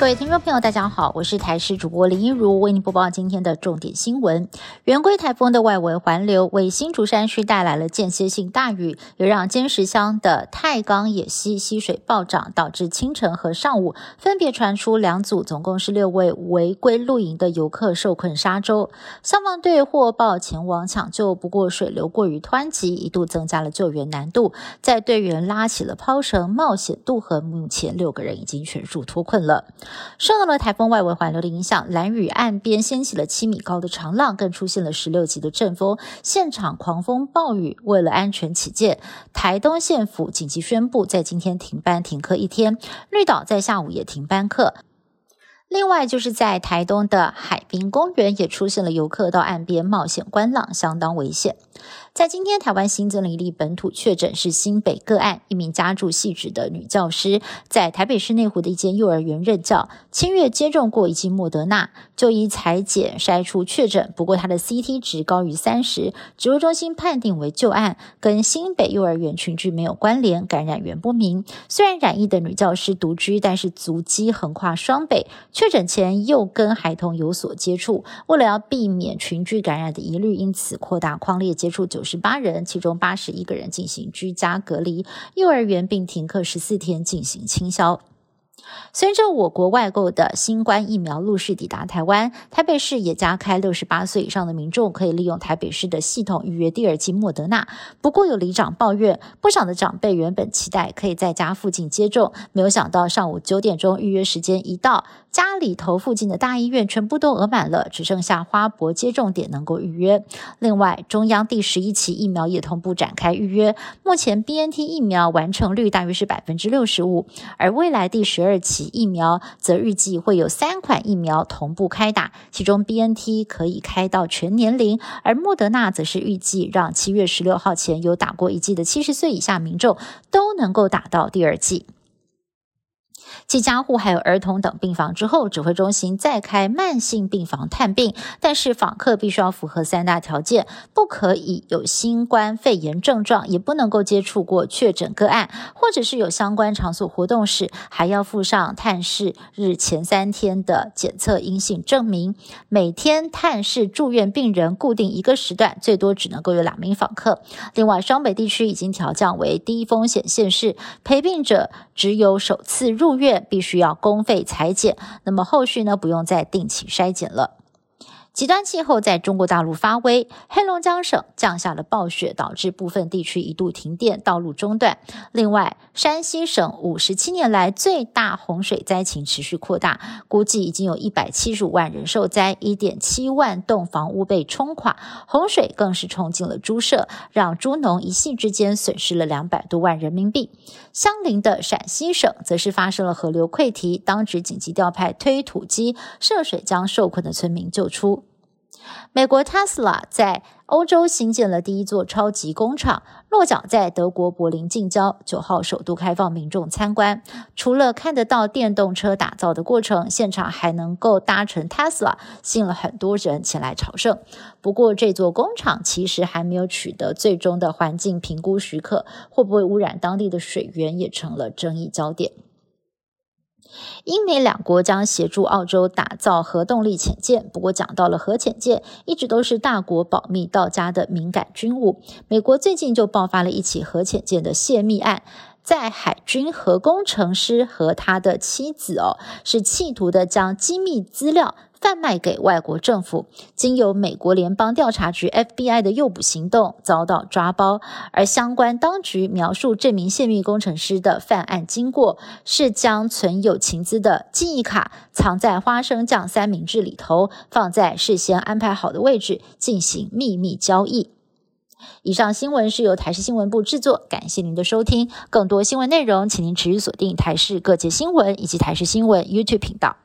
各位听众朋友，大家好，我是台视主播林一如，为您播报今天的重点新闻。圆规台风的外围环流为新竹山区带来了间歇性大雨，也让尖石乡的太钢野溪溪水暴涨，导致清晨和上午分别传出两组总共是六位违规露营的游客受困沙洲。消防队获报前往抢救，不过水流过于湍急，一度增加了救援难度，在队员拉起了抛绳，冒险渡河，目前六个人已经全数脱困了。受到了台风外围环流的影响，蓝屿岸边掀起了七米高的长浪，更出现了十六级的阵风，现场狂风暴雨。为了安全起见，台东县府紧急宣布在今天停班停课一天，绿岛在下午也停班课。另外，就是在台东的海滨公园也出现了游客到岸边冒险观浪，相当危险。在今天，台湾新增了一例本土确诊，是新北个案，一名家住细致的女教师，在台北市内湖的一间幼儿园任教，七月接种过一剂莫德纳，就医裁剪筛出确诊，不过她的 CT 值高于三十，指挥中心判定为旧案，跟新北幼儿园群聚没有关联，感染源不明。虽然染疫的女教师独居，但是足迹横跨双北，确诊前又跟孩童有所接触，为了要避免群聚感染的疑虑，因此扩大框列接触九十八人，其中八十一个人进行居家隔离，幼儿园并停课十四天进行清消。随着我国外购的新冠疫苗陆续抵达台湾，台北市也加开六十八岁以上的民众可以利用台北市的系统预约第二剂莫德纳。不过有里长抱怨，不少的长辈原本期待可以在家附近接种，没有想到上午九点钟预约时间一到，家里头附近的大医院全部都额满了，只剩下花博接种点能够预约。另外，中央第十一期疫苗也同步展开预约，目前 BNT 疫苗完成率大约是百分之六十五，而未来第十二二期。疫苗则预计会有三款疫苗同步开打，其中 B N T 可以开到全年龄，而莫德纳则是预计让七月十六号前有打过一剂的七十岁以下民众都能够打到第二剂。继加护还有儿童等病房之后，指挥中心再开慢性病房探病，但是访客必须要符合三大条件：不可以有新冠肺炎症状，也不能够接触过确诊个案，或者是有相关场所活动时，还要附上探视日前三天的检测阴性证明。每天探视住院病人固定一个时段，最多只能够有两名访客。另外，双北地区已经调降为低风险县市，陪病者只有首次入院。必须要公费裁剪，那么后续呢不用再定期筛检了。极端气候在中国大陆发威，黑龙江省降下了暴雪，导致部分地区一度停电，道路中断。另外，山西省五十七年来最大洪水灾情持续扩大，估计已经有一百七十五万人受灾，一点七万栋房屋被冲垮，洪水更是冲进了猪舍，让猪农一夕之间损失了两百多万人民币。相邻的陕西省则是发生了河流溃堤，当局紧急调派推土机涉水，将受困的村民救出。美国 Tesla 在欧洲新建了第一座超级工厂，落脚在德国柏林近郊。九号首度开放民众参观，除了看得到电动车打造的过程，现场还能够搭乘 Tesla，吸引了很多人前来朝圣。不过，这座工厂其实还没有取得最终的环境评估许可，会不会污染当地的水源，也成了争议焦点。英美两国将协助澳洲打造核动力潜舰，不过讲到了核潜舰，一直都是大国保密到家的敏感军务。美国最近就爆发了一起核潜舰的泄密案。在海军核工程师和他的妻子哦，是企图的将机密资料贩卖给外国政府，经由美国联邦调查局 FBI 的诱捕行动遭到抓包，而相关当局描述这名泄密工程师的犯案经过是将存有情资的记忆卡藏在花生酱三明治里头，放在事先安排好的位置进行秘密交易。以上新闻是由台视新闻部制作，感谢您的收听。更多新闻内容，请您持续锁定台视各界新闻以及台视新闻 YouTube 频道。